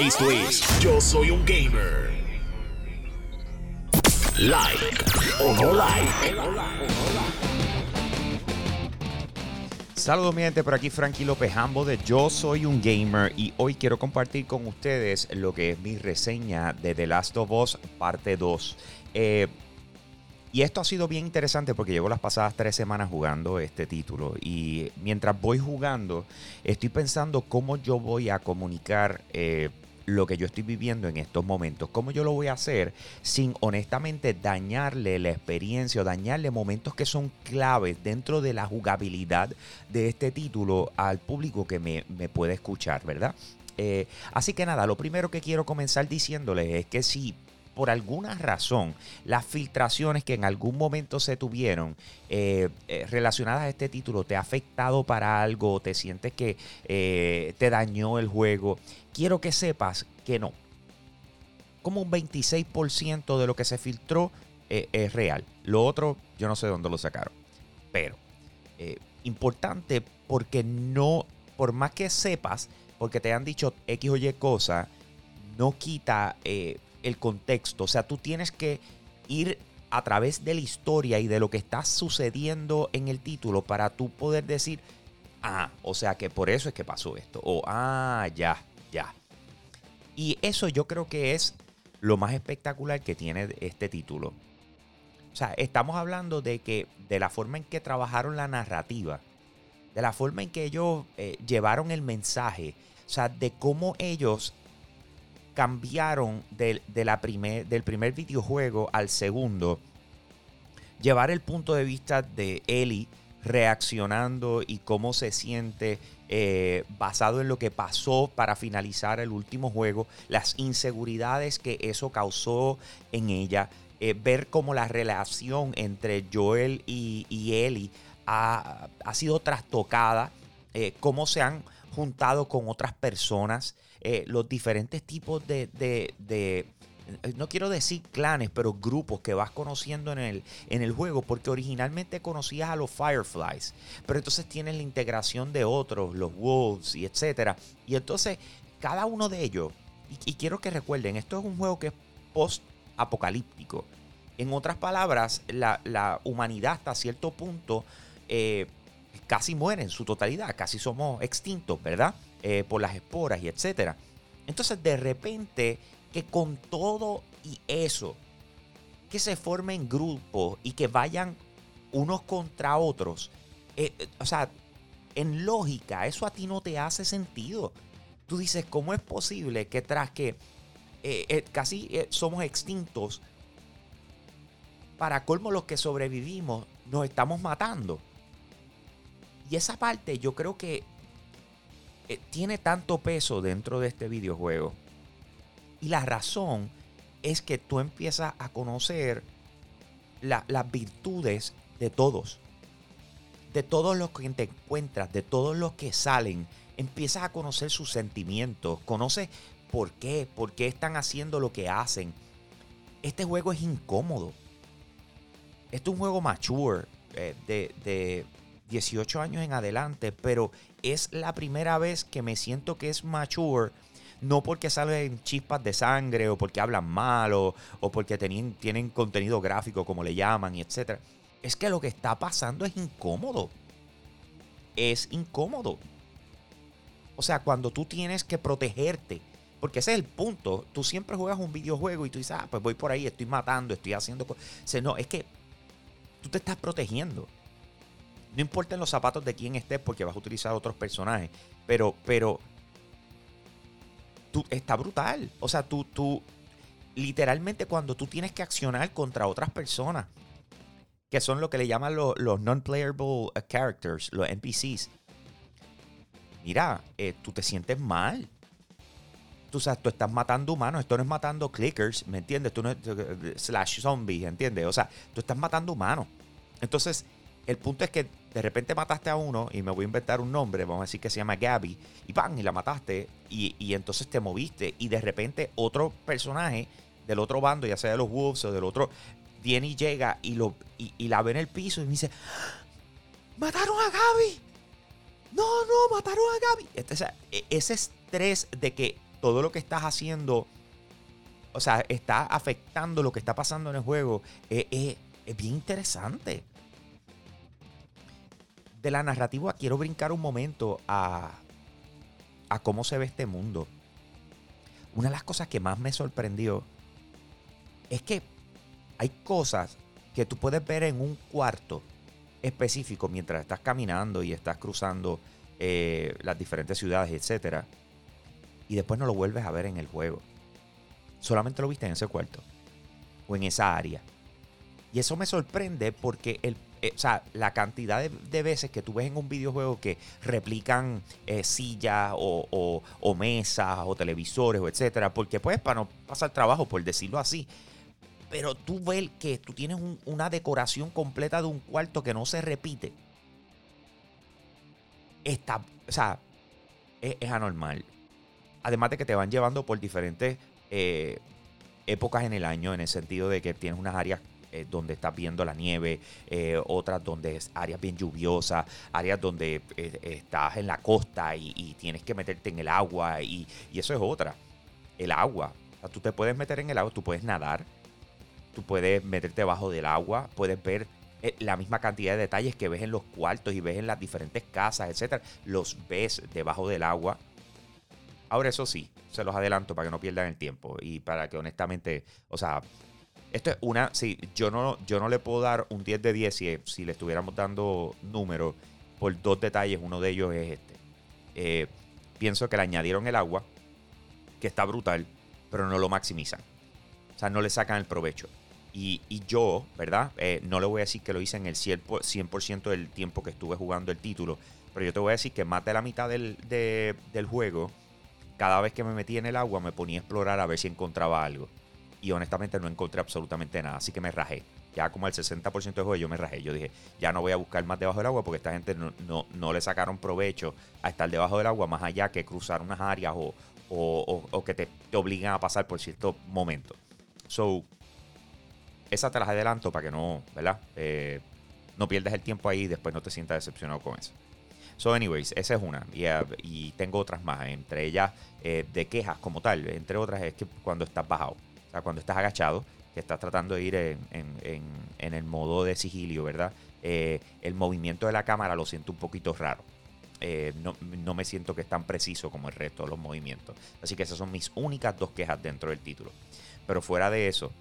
Esto es Yo Soy un Gamer. Like o no like. Saludos mi gente, por aquí Frankie López Hambo de Yo Soy un Gamer y hoy quiero compartir con ustedes lo que es mi reseña de The Last of Us parte 2. Eh, y esto ha sido bien interesante porque llevo las pasadas tres semanas jugando este título y mientras voy jugando estoy pensando cómo yo voy a comunicar eh, lo que yo estoy viviendo en estos momentos, cómo yo lo voy a hacer sin honestamente dañarle la experiencia o dañarle momentos que son claves dentro de la jugabilidad de este título al público que me, me puede escuchar, ¿verdad? Eh, así que nada, lo primero que quiero comenzar diciéndoles es que si por alguna razón las filtraciones que en algún momento se tuvieron eh, eh, relacionadas a este título te ha afectado para algo, te sientes que eh, te dañó el juego, quiero que sepas que no. Como un 26% de lo que se filtró es real. Lo otro, yo no sé dónde lo sacaron. Pero, importante porque no, por más que sepas, porque te han dicho X o Y cosa, no quita el contexto. O sea, tú tienes que ir a través de la historia y de lo que está sucediendo en el título para tú poder decir, ah, o sea que por eso es que pasó esto. O, ah, ya, ya. Y eso yo creo que es lo más espectacular que tiene este título. O sea, estamos hablando de que de la forma en que trabajaron la narrativa, de la forma en que ellos eh, llevaron el mensaje, o sea, de cómo ellos cambiaron de, la primer, del primer videojuego al segundo. Llevar el punto de vista de Ellie reaccionando y cómo se siente eh, basado en lo que pasó para finalizar el último juego, las inseguridades que eso causó en ella, eh, ver cómo la relación entre Joel y, Ellie ha, sido trastocada, eh, cómo se han juntado con otras personas. Eh, los diferentes tipos de, eh, no quiero decir clanes, pero grupos que vas conociendo en el, en el juego, porque originalmente conocías a los Fireflies, pero entonces tienes la integración de otros, los Wolves y etcétera. Y entonces cada uno de ellos, y, quiero que recuerden, esto es un juego que es post-apocalíptico. En otras palabras, la, humanidad hasta cierto punto eh, casi muere en su totalidad, casi somos extintos, ¿verdad? Eh, por las esporas y etcétera. Entonces, de repente, que con todo y eso, que se formen grupos y que vayan unos contra otros, eh, eh, o sea, en lógica, eso a ti no te hace sentido. Tú dices, ¿cómo es posible que tras que casi somos extintos, para colmo los que sobrevivimos, nos estamos matando? Y esa parte yo creo que eh, tiene tanto peso dentro de este videojuego. Y la razón es que tú empiezas a conocer las virtudes de todos. De todos los que te encuentras, de todos los que salen. Empiezas a conocer sus sentimientos. Conoces por qué, por qué están haciendo lo que hacen. Este juego es incómodo. Este es un juego mature, eh, de, de 18 años en adelante, pero es la primera vez que me siento que es mature. No porque salen chispas de sangre o porque hablan mal o, porque tienen, tienen contenido gráfico como le llaman y etc. Es que lo que está pasando es incómodo. Es incómodo. O sea, cuando tú tienes que protegerte. Porque ese es el punto. Tú siempre juegas un videojuego y tú dices, ah, pues voy por ahí, estoy matando, estoy haciendo cosas. no, es que tú te estás protegiendo. No importa en los zapatos de quién estés porque vas a utilizar otros personajes. Pero, pero. Tú, está brutal. O sea, tú, tú. Literalmente cuando tú tienes que accionar contra otras personas. Que son lo que le llaman los, non-playable characters, los NPCs. Mira, eh, tú te sientes mal. Tú, sabes, tú estás matando humanos, esto no es matando clickers, ¿me entiendes? Tú no slash zombies, ¿entiendes? O sea, tú estás matando humanos. Entonces, el punto es que de repente mataste a uno y me voy a inventar un nombre, vamos a decir que se llama Gabby, y ¡pam! y la mataste y, entonces te moviste y de repente otro personaje del otro bando, ya sea de los Wolves o del otro, viene y llega y, lo, y, la ve en el piso y me dice, ¡mataron a Gaby! No, no, mataron a Gaby. Este, e, ese estrés de que todo lo que estás haciendo, o sea, está afectando lo que está pasando en el juego, es, es- es bien interesante. De la narrativa quiero brincar un momento a, a cómo se ve este mundo. Una de las cosas que más me sorprendió es que hay cosas que tú puedes ver en un cuarto específico mientras estás caminando y estás cruzando eh, las diferentes ciudades, etcétera, y después no lo vuelves a ver en el juego. Solamente lo viste en ese cuarto o en esa área. Y eso me sorprende porque el, eh, o sea, la cantidad de, veces que tú ves en un videojuego que replican eh, sillas o, mesas o televisores o etcétera, porque pues para no pasar trabajo, por decirlo así. Pero tú ves que tú tienes un- una decoración completa de un cuarto que no se repite. Está, o sea, es, es anormal. Además de que te van llevando por diferentes eh, épocas en el año, en el sentido de que tienes unas áreas eh, donde estás viendo la nieve, eh, otras donde es áreas bien lluviosas, áreas donde eh, estás en la costa y, tienes que meterte en el agua y, y eso es otra. El agua. O sea, tú te puedes meter en el agua, tú puedes nadar, tú puedes meterte debajo del agua, puedes ver la misma cantidad de detalles que ves en los cuartos y ves en las diferentes casas, etcétera, los ves debajo del agua. Ahora eso sí, se los adelanto para que no pierdan el tiempo y para que honestamente, o sea, esto es una, sí, yo no, yo no le puedo dar un 10 de 10 si, si le estuviéramos dando números por dos detalles, uno de ellos es este. Eh, pienso que le añadieron el agua, que está brutal, pero no lo maximizan. O sea, no le sacan el provecho. Y, y yo, ¿verdad? Eh, no le voy a decir que lo hice en el 100%, por- 100% del tiempo que estuve jugando el título, pero yo te voy a decir que más de la mitad del, de- del juego, cada vez que me metí en el agua, me ponía a explorar a ver si encontraba algo. Y honestamente no encontré absolutamente nada, así que me rajé. Ya como al 60% del juego yo me rajé. Yo dije, ya no voy a buscar más debajo del agua porque esta gente no, no- no le sacaron provecho a estar debajo del agua más allá que cruzar unas áreas o, o- o- que te, te obligan a pasar por ciertos momentos. So, esa te las adelanto para que no, ¿verdad? Eh, no pierdas el tiempo ahí y después no te sientas decepcionado con eso. So, anyways, esa es una. Y, eh, y tengo otras más. Entre ellas, eh, de quejas como tal. Entre otras, es que cuando estás bajado. O sea, cuando estás agachado, que estás tratando de ir en, el modo de sigilio, ¿verdad? Eh, el movimiento de la cámara lo siento un poquito raro. Eh, no, no me siento que es tan preciso como el resto de los movimientos. Así que esas son mis únicas dos quejas dentro del título. Pero fuera de eso,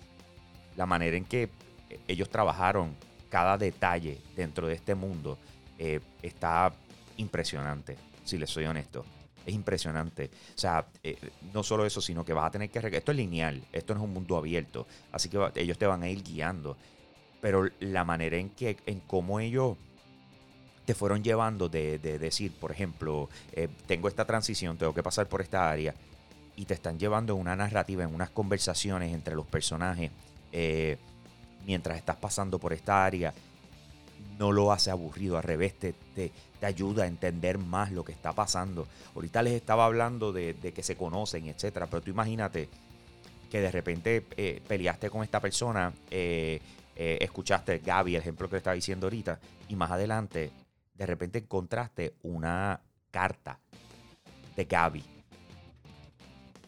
la manera en que ellos trabajaron cada detalle dentro de este mundo eh, está impresionante, si les soy honesto. Es impresionante. O sea, eh, no solo eso, sino que vas a tener que... Esto es lineal, esto no es un mundo abierto. Así que ellos te van a ir guiando. Pero la manera en que, en cómo ellos te fueron llevando de, de decir, por ejemplo, eh, tengo esta transición, tengo que pasar por esta área, y te están llevando en una narrativa, en unas conversaciones entre los personajes, eh, mientras estás pasando por esta área, no lo hace aburrido, al revés, te, te- te ayuda a entender más lo que está pasando. Ahorita les estaba hablando de, de que se conocen, etcétera, pero tú imagínate que de repente eh, peleaste con esta persona, eh, eh, escuchaste Gaby, el ejemplo que le estaba diciendo ahorita, y más adelante, de repente encontraste una carta de Gaby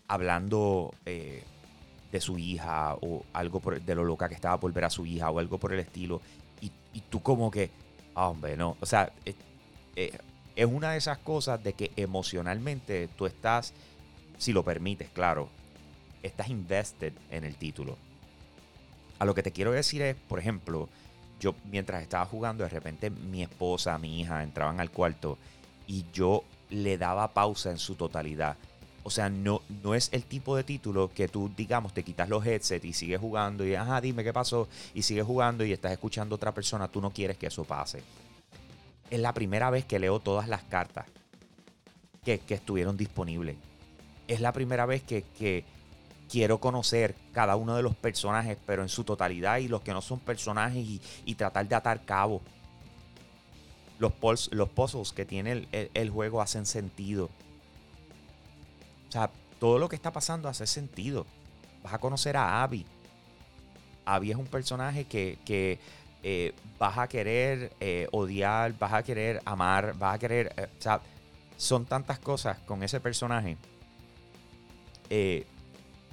hablando de su hija o algo por, de lo loca que estaba por ver a su hija o algo por el estilo. Y, tú como que, ah, hombre, no. O sea, eh, eh, es una de esas cosas de que emocionalmente tú estás, si lo permites, claro, estás invested en el título. A lo que te quiero decir es, por ejemplo, yo mientras estaba jugando, de repente mi esposa, mi hija entraban al cuarto y yo le daba pausa en su totalidad. O sea, no, no es el tipo de título que tú, digamos, te quitas los headsets y sigues jugando y, ajá, dime qué pasó, y sigues jugando y estás escuchando a otra persona, tú no quieres que eso pase. Es la primera vez que leo todas las cartas que, que estuvieron disponibles. Es la primera vez que, que quiero conocer cada uno de los personajes, pero en su totalidad y los que no son personajes y, tratar de atar cabo. Los, los puzzles que tiene el juego hacen sentido. O sea, todo lo que está pasando hace sentido. Vas a conocer a Abby. Abby es un personaje que, que, eh, vas a querer eh, odiar, vas a querer amar, vas a querer... eh, o sea, son tantas cosas con ese personaje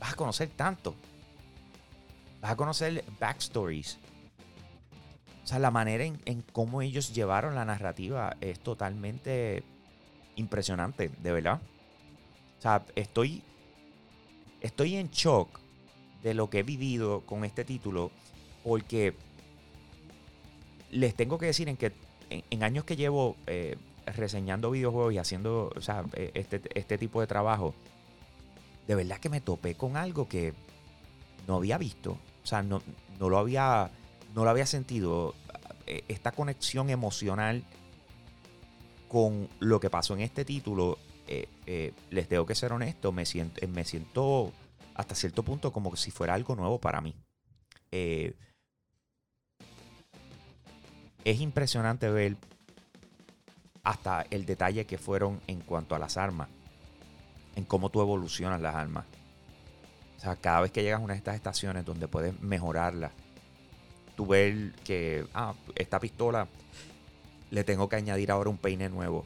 vas a conocer tanto. Vas a conocer backstories. O sea, la manera en, en cómo ellos llevaron la narrativa es totalmente impresionante, de verdad. O sea, estoy, estoy en shock de lo que he vivido con este título porque les tengo que decir en que en, años que llevo eh, reseñando videojuegos y haciendo o sea, eh, este, este tipo de trabajo, de verdad que me topé con algo que no había visto. O sea, no, no lo había. No lo había sentido. Eh, esta conexión emocional con lo que pasó en este título. Les tengo que ser honesto. Me siento, me siento hasta cierto punto como si fuera algo nuevo para mí. es impresionante ver hasta el detalle que fueron en cuanto a las armas, en cómo tú evolucionas las armas. O sea, cada vez que llegas a una de estas estaciones donde puedes mejorarla, tú ves que, ah, esta pistola le tengo que añadir ahora un peine nuevo.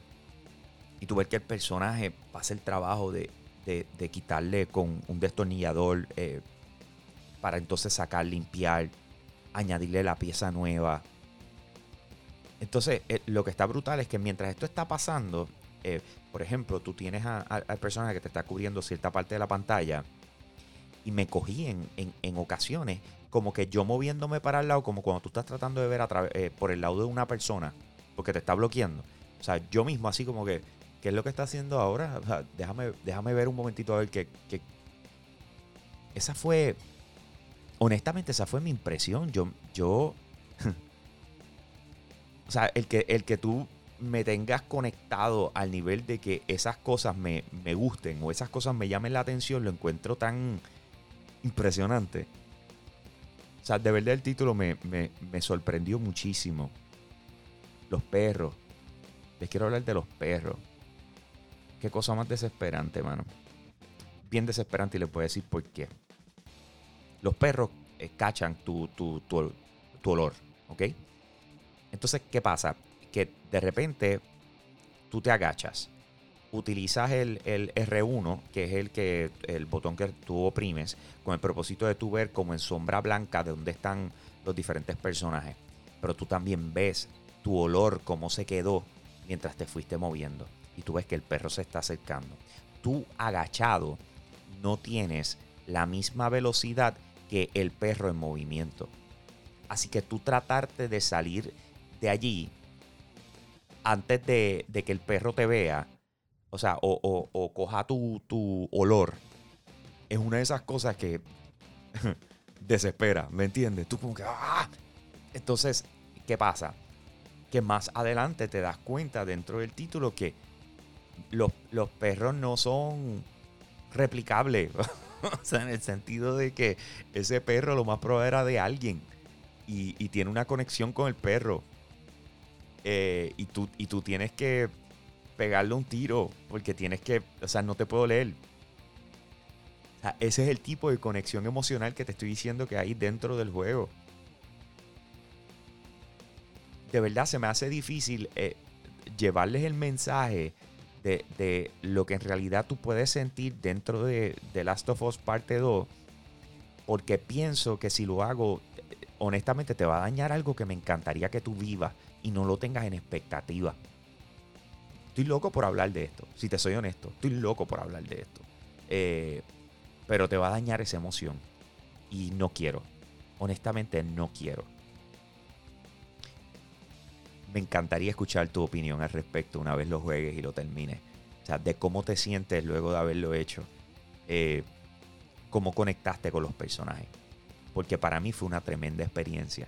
Y tú ves que el personaje pasa el trabajo de, quitarle con un destornillador eh, para entonces sacar, limpiar, añadirle la pieza nueva. Entonces, eh, lo que está brutal es que mientras esto está pasando, eh, por ejemplo, tú tienes al personaje que te está cubriendo cierta parte de la pantalla y me cogí en, ocasiones como que yo moviéndome para el lado, como cuando tú estás tratando de ver a por el lado de una persona, porque te está bloqueando. O sea, yo mismo así como que, ¿qué es lo que está haciendo ahora? déjame, déjame ver un momentito a ver qué... Esa fue, honestamente, esa fue mi impresión. Yo, yo o sea, el que, el que tú me tengas conectado al nivel de que esas cosas me, gusten o esas cosas me llamen la atención, lo encuentro tan impresionante. O sea, de verdad el título me, me sorprendió muchísimo. Los perros. Les quiero hablar de los perros. Qué cosa más desesperante, mano. Bien desesperante y les puedo decir por qué. Los perros eh, cachan tu, tu, tu, tu olor, ¿ok? Entonces, ¿qué pasa? Que de repente tú te agachas, utilizas el, R1, que es el, que, el botón que tú oprimes, con el propósito de tú ver como en sombra blanca de dónde están los diferentes personajes. Pero tú también ves tu olor, cómo se quedó mientras te fuiste moviendo. Y tú ves que el perro se está acercando. Tú agachado no tienes la misma velocidad que el perro en movimiento. Así que tú tratarte de salir de allí, antes de, que el perro te vea, o sea, o, coja tu, tu, olor, es una de esas cosas que desespera, ¿me entiendes? Tú como que, ¡ah! Entonces, ¿qué pasa? Que más adelante te das cuenta dentro del título que los, los perros no son replicables. o sea, en el sentido de que ese perro lo más probable era de alguien. Y, y, tiene una conexión con el perro. Eh, y, tú, y tú tienes que pegarle un tiro porque tienes que, o sea, no te puedo leer. ese es el tipo de conexión emocional que te estoy diciendo que hay dentro del juego. De verdad se me hace difícil eh, llevarles el mensaje de, lo que en realidad tú puedes sentir dentro de, de Last of Us Parte 2. Porque pienso que si lo hago, honestamente te va a dañar algo que me encantaría que tú vivas y no lo tengas en expectativa. Estoy loco por hablar de esto, si te soy honesto, estoy loco por hablar de esto. Eh, pero te va a dañar esa emoción y no quiero, honestamente no quiero. Me encantaría escuchar tu opinión al respecto una vez lo juegues y lo termines. O sea, de cómo te sientes luego de haberlo hecho. Eh, cómo conectaste con los personajes. Porque para mí fue una tremenda experiencia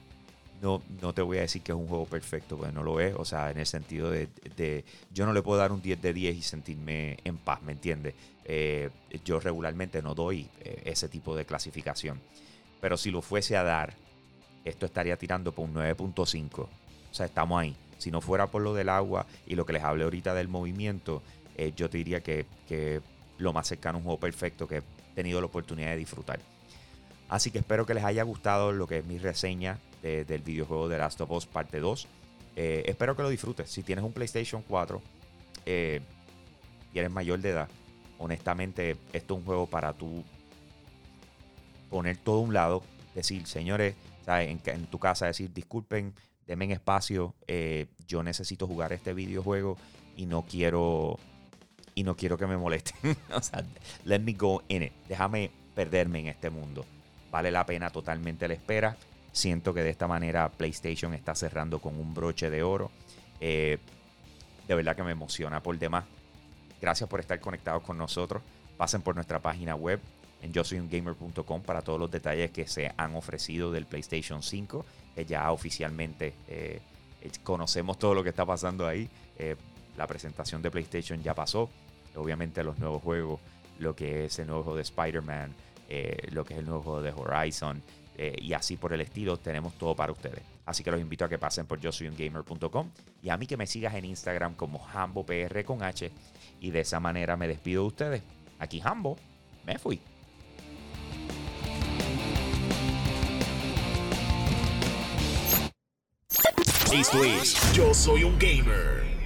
no, no te voy a decir que es un juego perfecto, porque no lo es. O sea, en el sentido de, yo no le puedo dar un 10 de 10 y sentirme en paz, ¿me entiendes? Eh, yo regularmente no doy eh, ese tipo de clasificación. Pero si lo fuese a dar, esto estaría tirando por un 9.5. O sea, estamos ahí. Si no fuera por lo del agua y lo que les hablé ahorita del movimiento, eh, yo te diría que, que lo más cercano a un juego perfecto que he tenido la oportunidad de disfrutar. Así que espero que les haya gustado lo que es mi reseña del videojuego de Last of Us Parte 2. Eh, espero que lo disfrutes. Si tienes un PlayStation 4 eh, y eres mayor de edad, honestamente, esto es un juego para tú poner todo a un lado, decir, señores, en, tu casa decir, disculpen, denme espacio, eh, yo necesito jugar este videojuego y no quiero y no quiero que me molesten. o sea, let me go in it. Déjame perderme en este mundo. Vale la pena totalmente la espera. Siento que de esta manera PlayStation está cerrando con un broche de oro. Eh, de verdad que me emociona por demás. Gracias por estar conectados con nosotros. Pasen por nuestra página web en yo soy un gamer.com para todos los detalles que se han ofrecido del PlayStation 5, que ya oficialmente eh, conocemos todo lo que está pasando ahí. Eh, la presentación de PlayStation ya pasó. Obviamente los nuevos juegos, lo que es el nuevo juego de Spider-Man, eh, lo que es el nuevo juego de Horizon y así por el estilo, tenemos todo para ustedes. Así que los invito a que pasen por yo soy y a mí que me sigas en Instagram como HamboPR con H y de esa manera me despido de ustedes. Aquí Hambo, me fui. Esto es Yo Soy un Gamer.